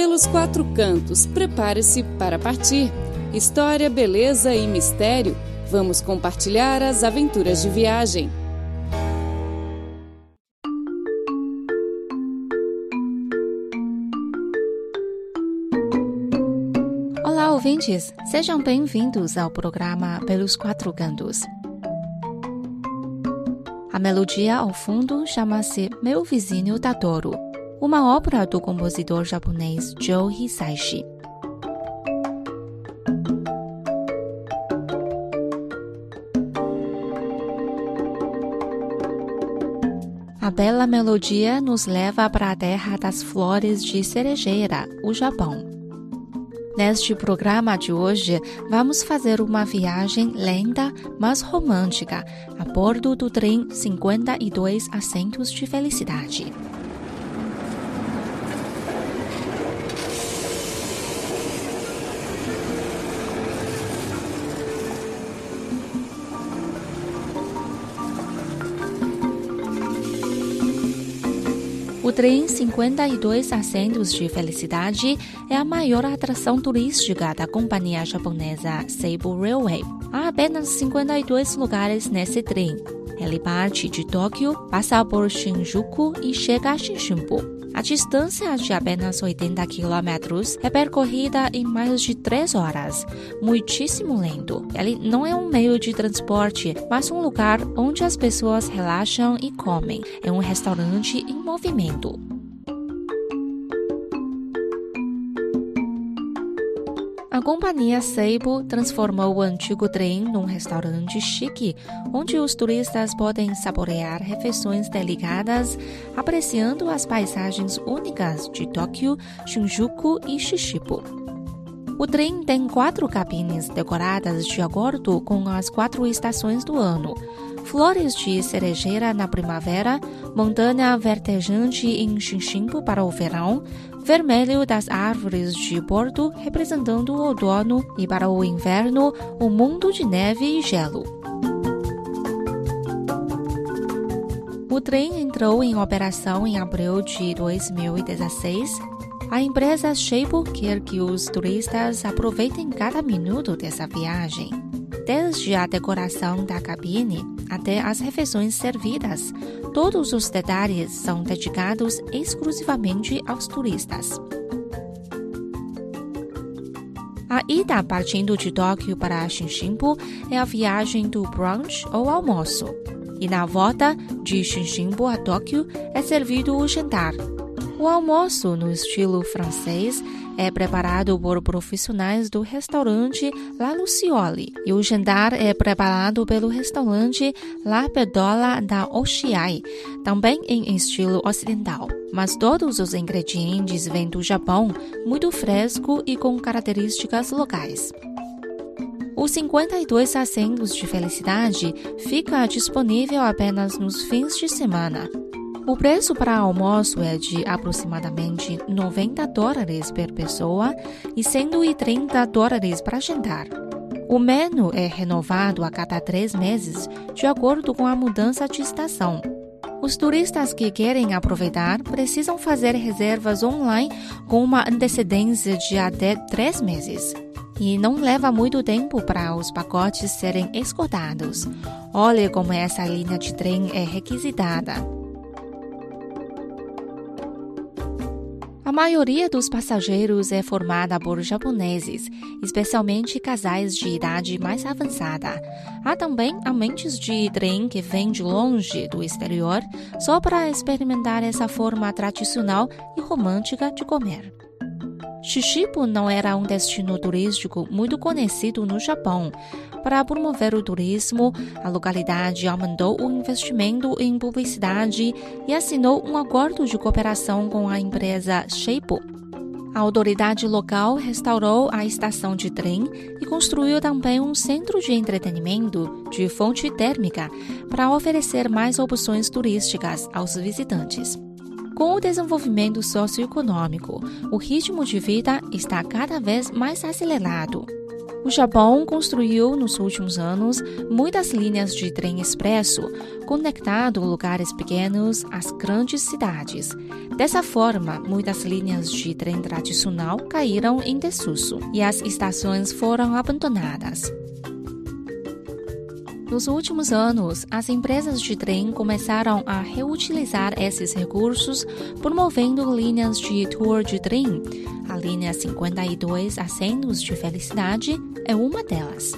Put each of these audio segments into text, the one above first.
Pelos quatro cantos, prepare-se para partir. História, beleza e mistério. Vamos compartilhar as aventuras de viagem. Olá, ouvintes! Sejam bem-vindos ao programa Pelos Quatro Cantos. A melodia ao fundo chama-se Meu Vizinho Tadoro, uma obra do compositor japonês Joe Hisaishi. A bela melodia nos leva para a terra das flores de cerejeira, o Japão. Neste programa de hoje, vamos fazer uma viagem lenta, mas romântica, a bordo do trem 52 Assentos de Felicidade. O trem 52 Assentos de Felicidade é a maior atração turística da companhia japonesa Seibu Railway. Há apenas 52 lugares nesse trem. Ele parte de Tóquio, passa por Shinjuku e chega a Shinshinbu. A distância de apenas 80 quilômetros é percorrida em mais de 3 horas, muitíssimo lento. Ele não é um meio de transporte, mas um lugar onde as pessoas relaxam e comem. É um restaurante em movimento. A companhia Seibo transformou o antigo trem num restaurante chique, onde os turistas podem saborear refeições delicadas, apreciando as paisagens únicas de Tóquio, Shinjuku e Shishibu. O trem tem quatro cabines decoradas de acordo com as quatro estações do ano. Flores de cerejeira na primavera, montanha vertejante em Shinshimbu para o verão, vermelho das árvores de bordo representando o outono e para o inverno o mundo de neve e gelo. O trem entrou em operação em abril de 2016. A empresa Shape quer que os turistas aproveitem cada minuto dessa viagem. Desde a decoração da cabine até as refeições servidas, todos os detalhes são dedicados exclusivamente aos turistas. A ida partindo de Tóquio para Shinshimbu é a viagem do brunch ou almoço. E na volta de Shinshimbu a Tóquio é servido o jantar. O almoço, no estilo francês, é preparado por profissionais do restaurante La Lucioli e o jantar é preparado pelo restaurante La Pedola da Oshiai, também em estilo ocidental. Mas todos os ingredientes vêm do Japão, muito fresco e com características locais. Os 52 assentos de felicidade fica disponível apenas nos fins de semana. O preço para almoço é de aproximadamente 90 dólares por pessoa e 130 dólares para jantar. O menu é renovado a cada três meses, de acordo com a mudança de estação. Os turistas que querem aproveitar precisam fazer reservas online com uma antecedência de até três meses. E não leva muito tempo para os pacotes serem esgotados. Olhe como essa linha de trem é requisitada. Maioria dos passageiros é formada por japoneses, especialmente casais de idade mais avançada. Há também amantes de trem que vêm de longe do exterior só para experimentar essa forma tradicional e romântica de comer. Shishibu não era um destino turístico muito conhecido no Japão. Para promover o turismo, a localidade aumentou o investimento em publicidade e assinou um acordo de cooperação com a empresa Sheibu. A autoridade local restaurou a estação de trem e construiu também um centro de entretenimento de fonte térmica para oferecer mais opções turísticas aos visitantes. Com o desenvolvimento socioeconômico, o ritmo de vida está cada vez mais acelerado. O Japão construiu nos últimos anos muitas linhas de trem expresso, conectando lugares pequenos às grandes cidades. Dessa forma, muitas linhas de trem tradicional caíram em desuso e as estações foram abandonadas. Nos últimos anos, as empresas de trem começaram a reutilizar esses recursos, promovendo linhas de tour de trem. A linha 52 Assentos de Felicidade é uma delas.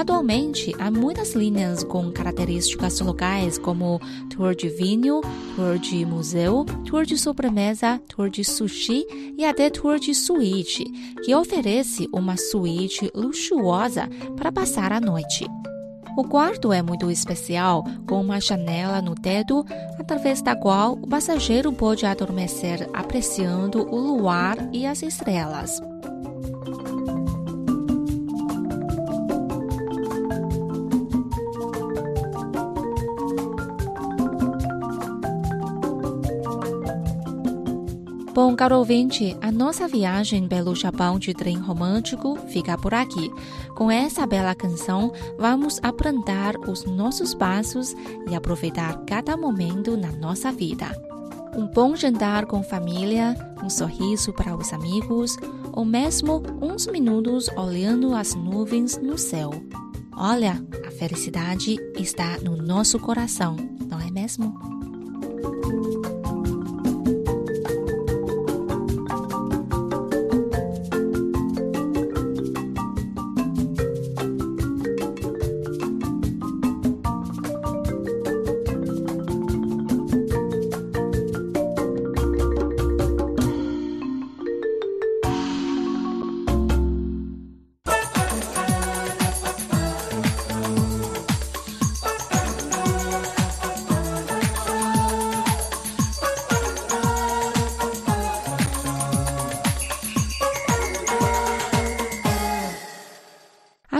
Atualmente, há muitas linhas com características locais como tour de vinho, tour de museu, tour de sobremesa, tour de sushi e até tour de suíte, que oferece uma suíte luxuosa para passar a noite. O quarto é muito especial, com uma janela no teto, através da qual o passageiro pode adormecer apreciando o luar e as estrelas. Bom, caro ouvinte, a nossa viagem pelo Japão de trem romântico fica por aqui. Com essa bela canção, vamos aprender os nossos passos e aproveitar cada momento na nossa vida. Um bom jantar com família, um sorriso para os amigos, ou mesmo uns minutos olhando as nuvens no céu. Olha, a felicidade está no nosso coração, não é mesmo?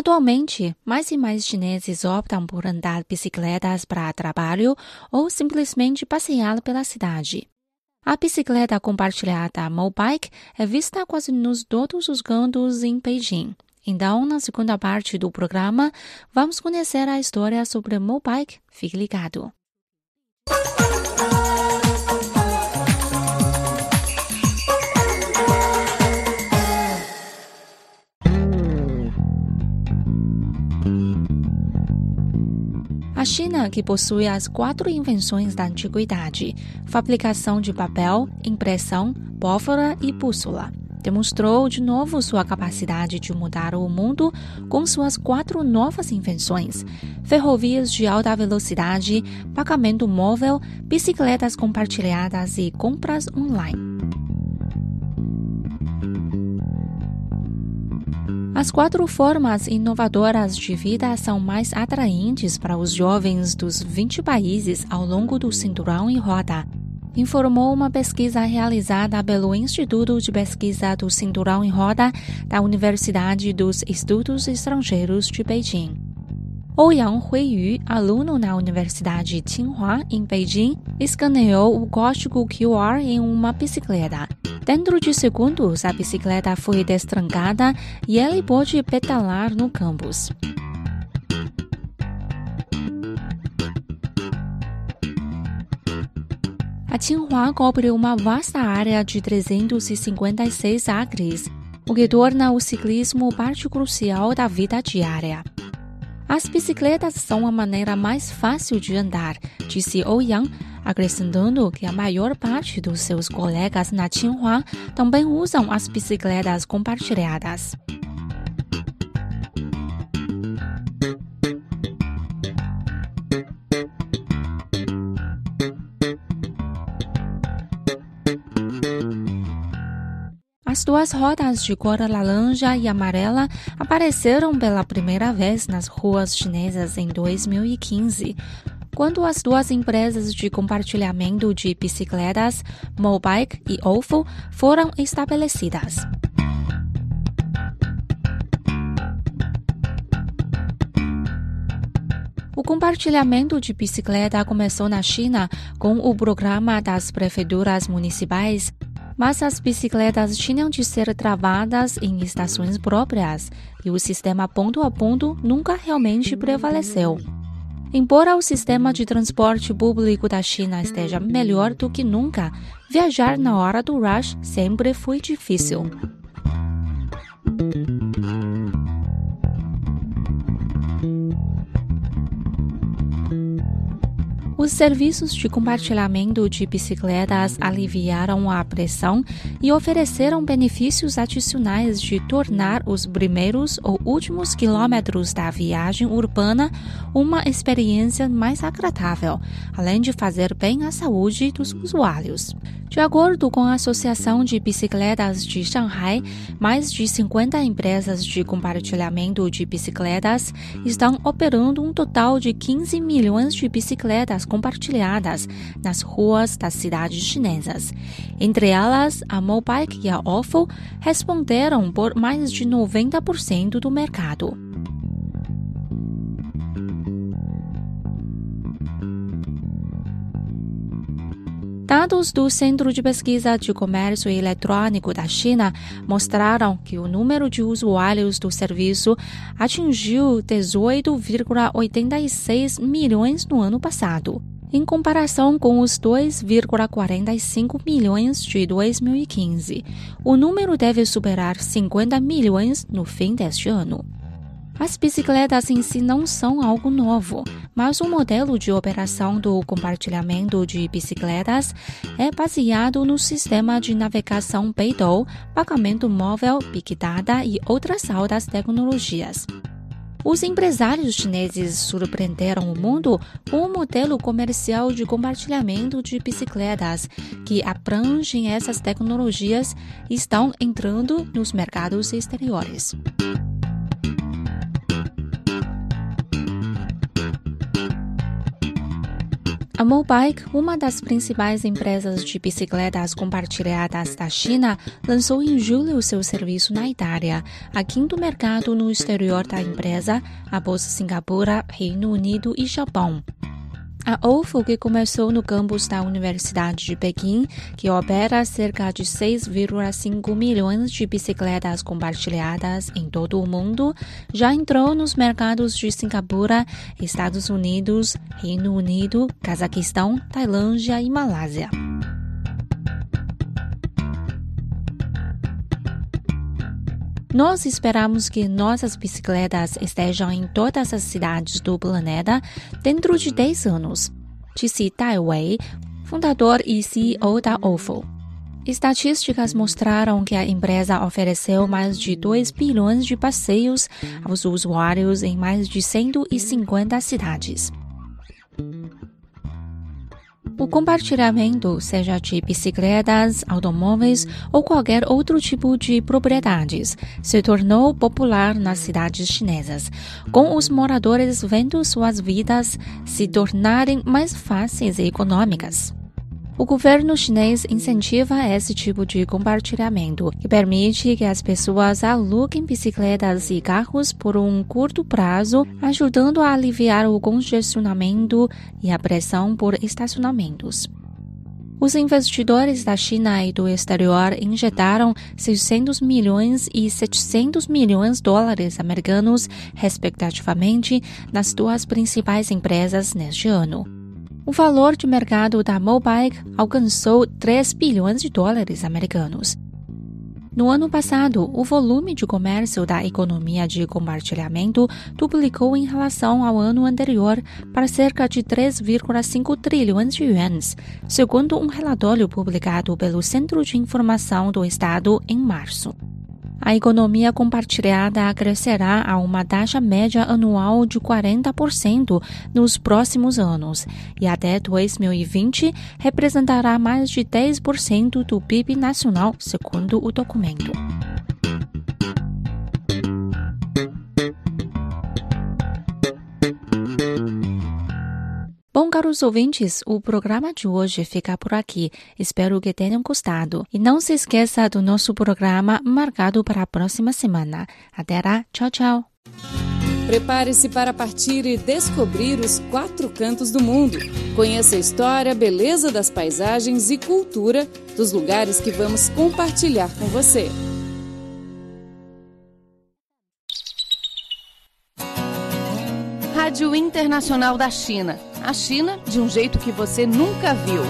Atualmente, mais e mais chineses optam por andar bicicletas para trabalho ou simplesmente passear pela cidade. A bicicleta compartilhada Mobike é vista quase nos todos os cantos em Beijing. Então, na segunda parte do programa, vamos conhecer a história sobre Mobike. Fique ligado. China, que possui as quatro invenções da antiguidade: fabricação de papel, impressão, pólvora e bússola, demonstrou de novo sua capacidade de mudar o mundo com suas quatro novas invenções: ferrovias de alta velocidade, pagamento móvel, bicicletas compartilhadas e compras online. As quatro formas inovadoras de vida são mais atraentes para os jovens dos 20 países ao longo do Cinturão em Roda, informou uma pesquisa realizada pelo Instituto de Pesquisa do Cinturão em Roda da Universidade dos Estudos Estrangeiros de Beijing. Ouyang Huiyu, aluno na Universidade Tsinghua, em Beijing, escaneou o código QR em uma bicicleta. Dentro de segundos, a bicicleta foi destrancada e ele pôde pedalar no campus. A Tsinghua cobre uma vasta área de 356 acres, o que torna o ciclismo parte crucial da vida diária. As bicicletas são a maneira mais fácil de andar, disse Ouyang, acrescentando que a maior parte dos seus colegas na Tsinghua também usam as bicicletas compartilhadas. As duas rodas de cor laranja e amarela apareceram pela primeira vez nas ruas chinesas em 2015, quando as duas empresas de compartilhamento de bicicletas, Mobike e Ofo, foram estabelecidas. O compartilhamento de bicicleta começou na China com o programa das prefeituras municipais mas as bicicletas tinham de ser travadas em estações próprias e o sistema ponto a ponto nunca realmente prevaleceu. Embora o sistema de transporte público da China esteja melhor do que nunca, viajar na hora do rush sempre foi difícil. Os serviços de compartilhamento de bicicletas aliviaram a pressão e ofereceram benefícios adicionais de tornar os primeiros ou últimos quilômetros da viagem urbana uma experiência mais agradável, além de fazer bem à saúde dos usuários. De acordo com a Associação de Bicicletas de Shanghai, mais de 50 empresas de compartilhamento de bicicletas estão operando um total de 15 milhões de bicicletas compartilhadas nas ruas das cidades chinesas. Entre elas, a Mobike e a Ofo responderam por mais de 90% do mercado. Dados do Centro de Pesquisa de Comércio Eletrônico da China mostraram que o número de usuários do serviço atingiu 18,86 milhões no ano passado, em comparação com os 2,45 milhões de 2015. O número deve superar 50 milhões no fim deste ano. As bicicletas em si não são algo novo, mas o modelo de operação do compartilhamento de bicicletas é baseado no sistema de navegação Beidou, pagamento móvel, Big Data e outras altas tecnologias. Os empresários chineses surpreenderam o mundo com um modelo comercial de compartilhamento de bicicletas que abrangem essas tecnologias e estão entrando nos mercados exteriores. A Mobike, uma das principais empresas de bicicletas compartilhadas da China, lançou em julho seu serviço na Itália, a quinto mercado no exterior da empresa, após Singapura, Reino Unido e Japão. A OFO, que começou no campus da Universidade de Pequim, que opera cerca de 6,5 milhões de bicicletas compartilhadas em todo o mundo, já entrou nos mercados de Singapura, Estados Unidos, Reino Unido, Cazaquistão, Tailândia e Malásia. Nós esperamos que nossas bicicletas estejam em todas as cidades do planeta dentro de 10 anos, disse Tai Wei, fundador e CEO da OFO. Estatísticas mostraram que a empresa ofereceu mais de 2 bilhões de passeios aos usuários em mais de 150 cidades. O compartilhamento, seja de bicicletas, automóveis ou qualquer outro tipo de propriedades, se tornou popular nas cidades chinesas, com os moradores vendo suas vidas se tornarem mais fáceis e econômicas. O governo chinês incentiva esse tipo de compartilhamento, que permite que as pessoas aluguem bicicletas e carros por um curto prazo, ajudando a aliviar o congestionamento e a pressão por estacionamentos. Os investidores da China e do exterior injetaram 600 milhões e 700 milhões de dólares americanos, respectivamente, nas duas principais empresas neste ano. O valor de mercado da Mobike alcançou 3 bilhões de dólares americanos. No ano passado, o volume de comércio da economia de compartilhamento duplicou em relação ao ano anterior para cerca de 3,5 trilhões de yuans, segundo um relatório publicado pelo Centro de Informação do Estado em março. A economia compartilhada crescerá a uma taxa média anual de 40% nos próximos anos e até 2020 representará mais de 10% do PIB nacional, segundo o documento. Bom, caros ouvintes, o programa de hoje fica por aqui. Espero que tenham gostado. E não se esqueça do nosso programa marcado para a próxima semana. Até lá, tchau, tchau. Prepare-se para partir e descobrir os quatro cantos do mundo. Conheça a história, beleza das paisagens e cultura dos lugares que vamos compartilhar com você. Rádio Internacional da China. A China de um jeito que você nunca viu.